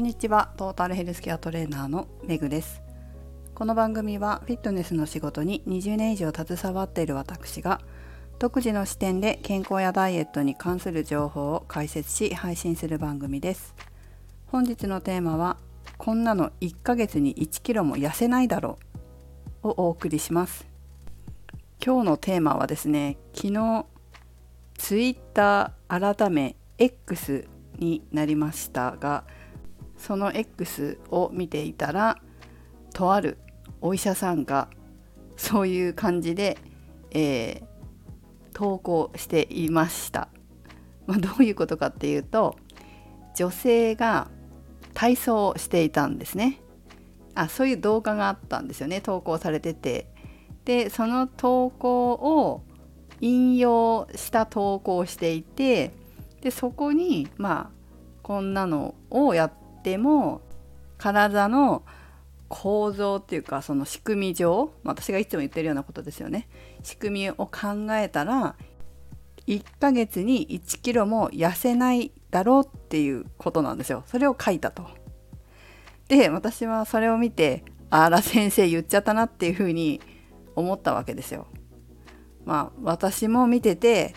んにちは。トータルヘルスケアトレーナーのめぐです。この番組はフィットネスの仕事に20年以上携わっている私が独自の視点で健康やダイエットに関する情報を解説し配信する番組です。本日のテーマはこんなの1ヶ月に1キロも痩せないだろうをお送りします。今日のテーマはですね昨日ツイッター改め X になりましたがその X を見ていたらとあるお医者さんがそういう感じで、えー、投稿していました、まあ、どういうことかっていうと女性が体操をしていたんですね。あそういう動画があったんですよね。投稿されてて。でその投稿を引用した投稿をしていてでそこにまあこんなのをやっても体の構造っていうかその仕組み上私がいつも言ってるようなことですよね仕組みを考えたら1ヶ月に1キロも痩せないだろうっていうことなんですよそれを書いたと。で私はそれを見てあら先生言っちゃったなっていうふうに思ったわけですよ。まあ私も見てて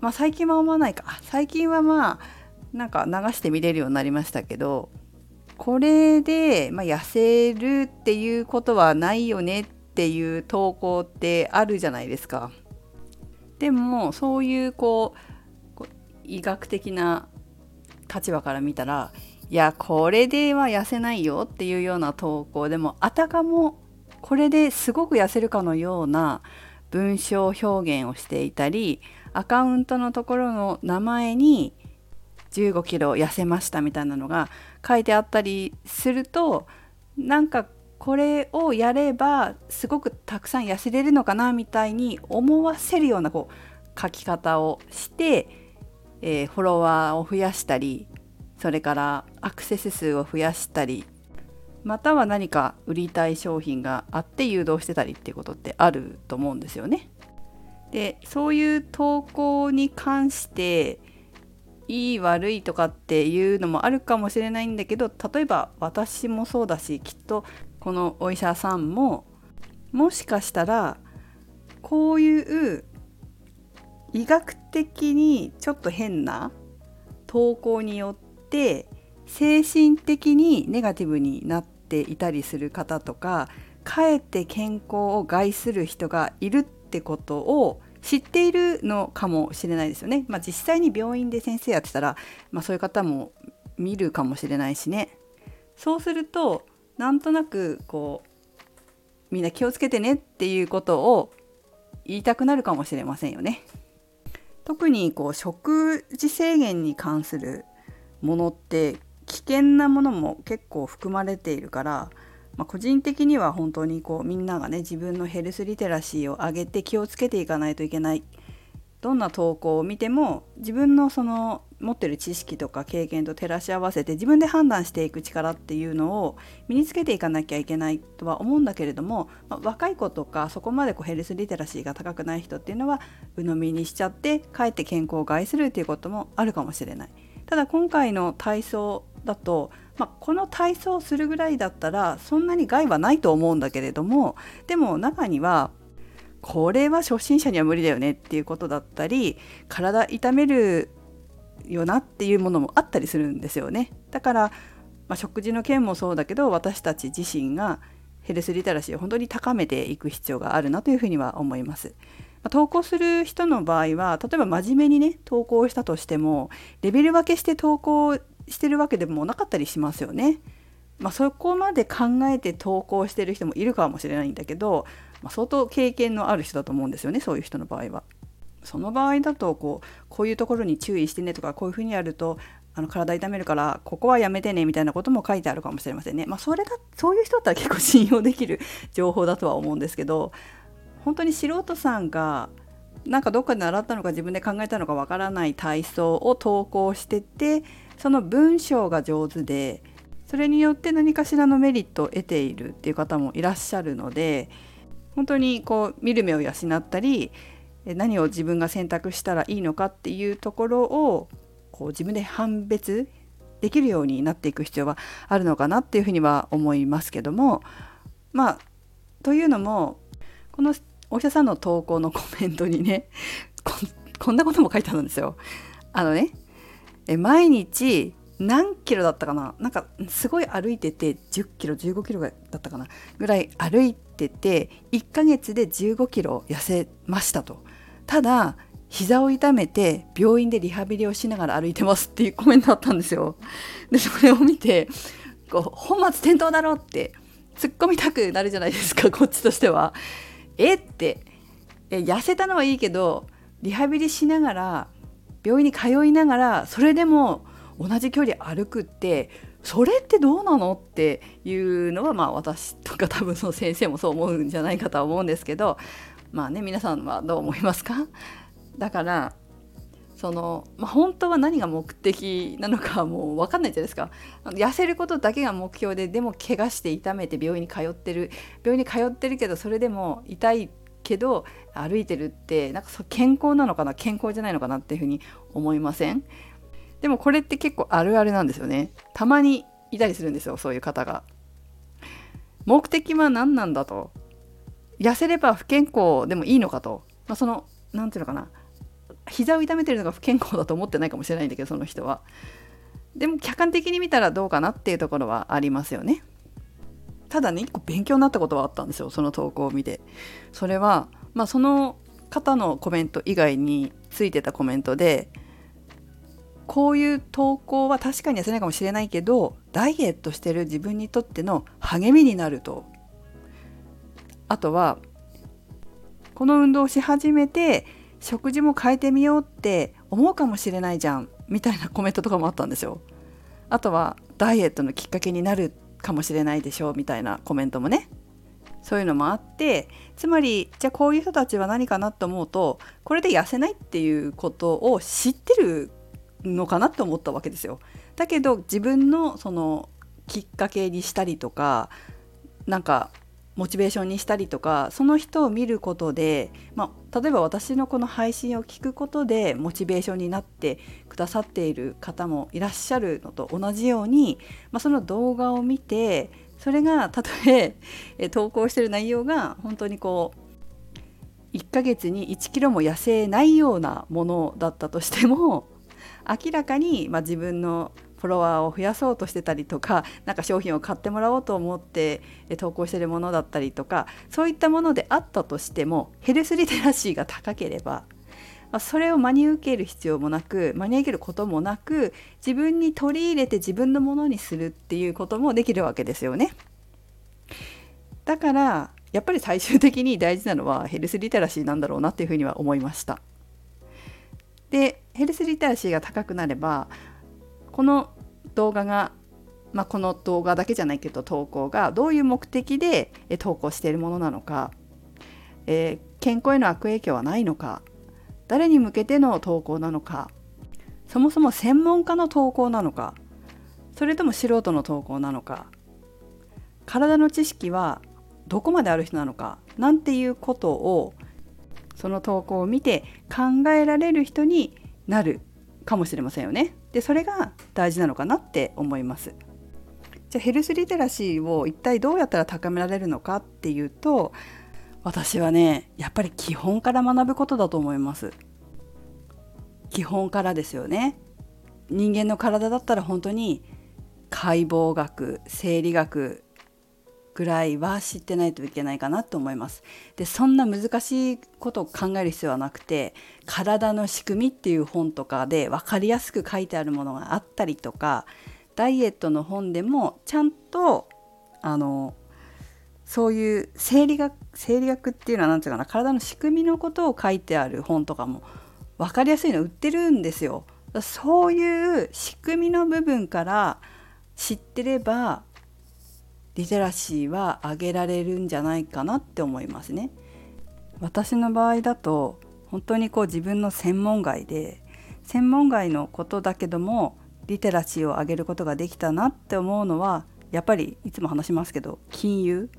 まあ最近は思わないか最近はまあなんか流して見れるようになりましたけどこれで、まあ、痩せるっていうことはないよねっていう投稿ってあるじゃないですか。でもそういうこう医学的な立場から見たらいやこれでは痩せないよっていうような投稿でもあたかもこれですごく痩せるかのような文章表現をしていたりアカウントのところの名前に15キロ痩せましたみたいなのが書いてあったりするとなんかこれをやればすごくたくさん痩せれるのかなみたいに思わせるようなこう書き方をして、えー、フォロワーを増やしたりそれからアクセス数を増やしたりまたは何か売りたい商品があって誘導してたりっていうことってあると思うんですよね。でそういう投稿に関していい悪いとかっていうのもあるかもしれないんだけど例えば私もそうだしきっとこのお医者さんももしかしたらこういう医学的にちょっと変な投稿によって精神的にネガティブになっていたりする方とかかえって健康を害する人がいるってことを知っているのかもしれないですよね。まあ、実際に病院で先生やってたら、まあ、そういう方も見るかもしれないしね。そうするとなんとなくこうみんな気をつけてねっていうことを言いたくなるかもしれませんよね。特にこう食事制限に関するものって危険なものも結構含まれているからまあ、個人的には本当にこうみんながね自分のヘルスリテラシーを上げて気をつけていかないといけないどんな投稿を見ても自分のその持ってる知識とか経験と照らし合わせて自分で判断していく力っていうのを身につけていかなきゃいけないとは思うんだけれども、まあ、若い子とかそこまでこうヘルスリテラシーが高くない人っていうのは鵜呑みにしちゃってかえって健康を害するっていうこともあるかもしれない。ただ今回の体操だとまあ、この体操をするぐらいだったらそんなに害はないと思うんだけれどもでも中にはこれは初心者には無理だよねっていうことだったり体痛めるよなっていうものもあったりするんですよねだから、まあ、食事の件もそうだけど私たち自身がヘルスリテラシーを本当に高めていく必要があるなというふうには思います。投稿する人の場合は例えば真面目にね投稿したとしてもレベル分けして投稿してるわけでもなかったりしますよね。まあ、そこまで考えて投稿してる人もいるかもしれないんだけど、まあ、相当経験のある人だと思うんですよねそういう人の場合は。その場合だとこうこういうところに注意してねとかこういうふうにやるとあの体痛めるからここはやめてねみたいなことも書いてあるかもしれませんね。まあ、それだそういう人だったら結構信用できる情報だとは思うんですけど本当に素人さんがなんかどっかで習ったのか自分で考えたのかわからない体操を投稿しててその文章が上手でそれによって何かしらのメリットを得ているっていう方もいらっしゃるので本当にこう見る目を養ったり何を自分が選択したらいいのかっていうところをこう自分で判別できるようになっていく必要はあるのかなっていうふうには思いますけどもまあというのもこのお医者さんの投稿のコメントにねこんなことも書いてあるんですよ。あのねえ毎日何キロだったかな？なんかすごい歩いてて10キロ15キロだったかな？ぐらい歩いてて1ヶ月で15キロ痩せましたと。ただ膝を痛めて病院でリハビリをしながら歩いてますっていうコメントあったんですよ。でそれを見てこう本末転倒だろって突っ込みたくなるじゃないですかこっちとしては。えって。え痩せたのはいいけどリハビリしながら病院に通いながらそれでも同じ距離歩くってそれってどうなのっていうのはまあ私とか多分その先生もそう思うんじゃないかとは思うんですけど まあね皆さんはどう思いますか？だからその、まあ、本当は何が目的なのかはもう分かんないじゃないですか。痩せることだけが目標ででも怪我して痛めて病院に通ってる病院に通ってるけどそれでも痛いけど歩いてるってなんか健康なのかな健康じゃないのかなっていうふうに思いません？でもこれって結構あるあるなんですよね。たまにいたりするんですよそういう方が。目的は何なんだと。痩せれば不健康でもいいのかと、まあ、その何て言うのかな。膝を痛めてるのが不健康だと思ってないかもしれないんだけどその人は。でも客観的に見たらどうかなっていうところはありますよね。ただね一個勉強になったことはあったんですよその投稿を見てそれはまあその方のコメント以外についてたコメントでこういう投稿は確かに痩せないかもしれないけどダイエットしてる自分にとっての励みになるとあとはこの運動をし始めて食事も変えてみようって思うかもしれないじゃんみたいなコメントとかもあったんですよ。あとはダイエットのきっかけになるかもしれないでしょうみたいなコメントもねそういうのもあってつまりじゃあこういう人たちは何かなと思うとこれで痩せないっていうことを知ってるのかなって思ったわけですよ。だけど自分のそのきっかけにしたりとかなんかモチベーションにしたりとかその人を見ることで、まあ、例えば私のこの配信を聞くことでモチベーションになってくださっている方もいらっしゃるのと同じように、まあ、その動画を見てそれがたとえ 投稿してる内容が本当にこう1ヶ月に1キロも痩せないようなものだったとしても明らかに、まあ、自分のフォロワーを増やそうとしてたりとか何か商品を買ってもらおうと思って投稿してるものだったりとかそういったものであったとしてもヘルスリテラシーが高ければそれを真に受ける必要もなく真に受けることもなく自分に取り入れて自分のものにするっていうこともできるわけですよね。だからやっぱり最終的に大事なのはヘルスリテラシーなんだろうなっていうふうには思いました。でヘルスリテラシーが高くなればこの動画が、まあ、この動画だけじゃないけど投稿がどういう目的で投稿しているものなのか、えー、健康への悪影響はないのか誰に向けての投稿なのかそもそも専門家の投稿なのかそれとも素人の投稿なのか体の知識はどこまである人なのかなんていうことをその投稿を見て考えられる人になるかもしれませんよね。でそれが大事なのかなって思います。じゃあヘルスリテラシーを一体どうやったら高められるのかっていうと私はねやっぱり基本から学ぶことだと思います。基本からですよね。人間の体だったら本当に解剖学生理学ぐらいは知ってないといけないかなと思います。でそんな難しいことを考える必要はなくて「体の仕組み」っていう本とかで分かりやすく書いてあるものがあったりとかダイエットの本でもちゃんとあのそういう生理学生理学っていうのは何て言うかな体の仕組みのことを書いてある本とかも分かりやすいの売ってるんですよ。そういう仕組みの部分から知ってればリテラシーは上げられるんじゃないかなって思いますね。私の場合だと本当にこう自分の専門外で専門外のことだけどもリテラシーを上げることができたなって思うのはやっぱりいつも話しますけど金融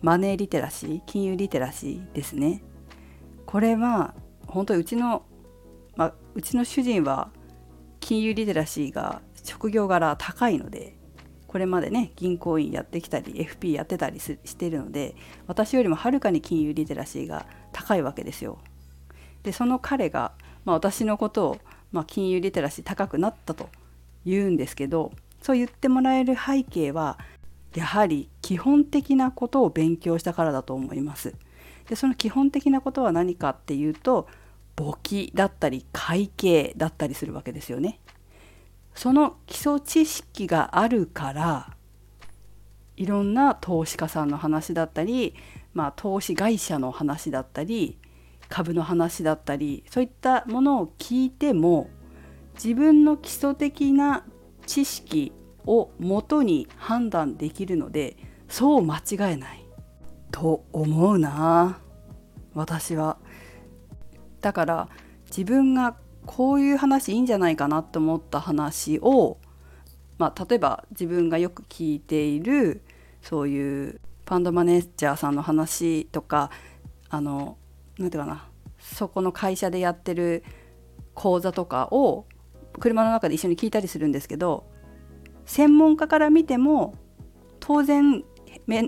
マネーリテラシー金融リテラシーですね。これは本当にうちの、まあ、うちの主人は金融リテラシーが職業柄高いのでこれまでね銀行員やってきたり FP やってたりしてるので私よりもはるかに金融リテラシーが高いわけですよ。でその彼が、まあ、私のことを、まあ、金融リテラシー高くなったと言うんですけどそう言ってもらえる背景はやはり基本的なことを勉強したからだと思います。でその基本的なことは何かっていうと簿記だったり会計だったりするわけですよね。その基礎知識があるからいろんな投資家さんの話だったり、まあ、投資会社の話だったり株の話だったりそういったものを聞いても自分の基礎的な知識をもとに判断できるのでそう間違えないと思うな私は。だから自分がこういう話いいんじゃないかなと思った話を、まあ、例えば自分がよく聞いているそういうファンドマネージャーさんの話とかあの何て言うかなそこの会社でやってる講座とかを車の中で一緒に聞いたりするんですけど専門家から見ても当然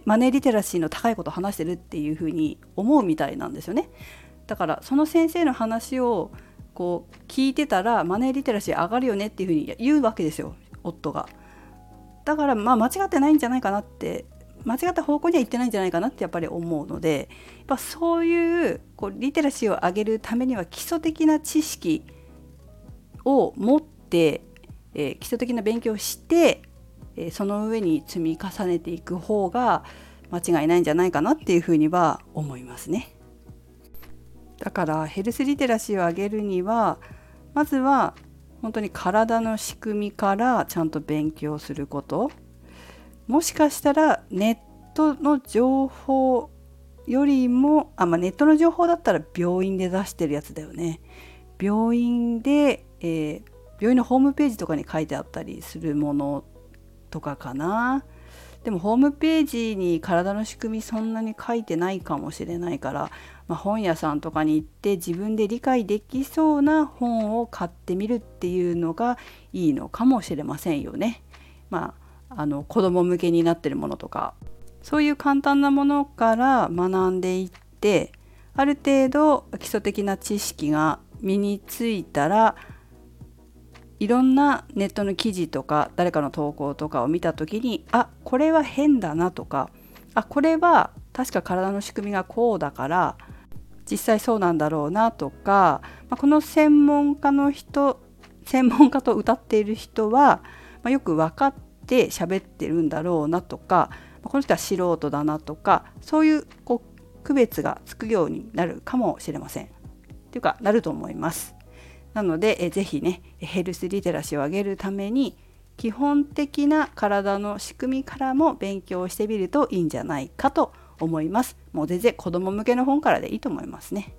マネーリテラシーの高いことを話してるっていうふうに思うみたいなんですよね。だからその先生の話をこう聞いてたらマネーリテラシー上がるよねっていうふうに言うわけですよ夫が。だからまあ間違ってないんじゃないかなって間違った方向には行ってないんじゃないかなってやっぱり思うのでやっぱそういうこうリテラシーを上げるためには基礎的な知識を持って、えー、基礎的な勉強をして、えー、その上に積み重ねていく方が間違いないんじゃないかなっていうふうには思いますね。だからヘルスリテラシーを上げるにはまずは本当に体の仕組みからちゃんと勉強すること。もしかしたらネットの情報よりもあ、まあ、ネットの情報だったら病院で出してるやつだよね。病院で、えー、病院のホームページとかに書いてあったりするものとかかな。でもホームページに体の仕組みそんなに書いてないかもしれないからまあ、本屋さんとかに行って自分で理解できそうな本を買ってみるっていうのがいいのかもしれませんよね。まあ、あの子供向けになってるものとかそういう簡単なものから学んでいってある程度基礎的な知識が身についたらいろんなネットの記事とか誰かの投稿とかを見た時にあこれは変だなとかあこれは確か体の仕組みがこうだから実際そうなんだろうなとか、まあ、この専門家の人専門家と歌っている人は、まあ、よく分かって喋ってるんだろうなとか、まあ、この人は素人だなとかそういうこう区別がつくようになるかもしれません。というかなると思います。なのでえぜひねヘルスリテラシーを上げるために基本的な体の仕組みからも勉強してみるといいんじゃないかと思います。もう全然子供向けの本からでいいと思いますね。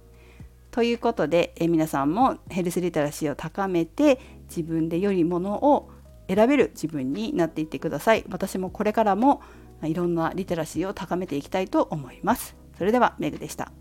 ということでえ皆さんもヘルスリテラシーを高めて自分で良いものを選べる自分になっていってください。私もこれからもいろんなリテラシーを高めていきたいと思います。それではメグでした。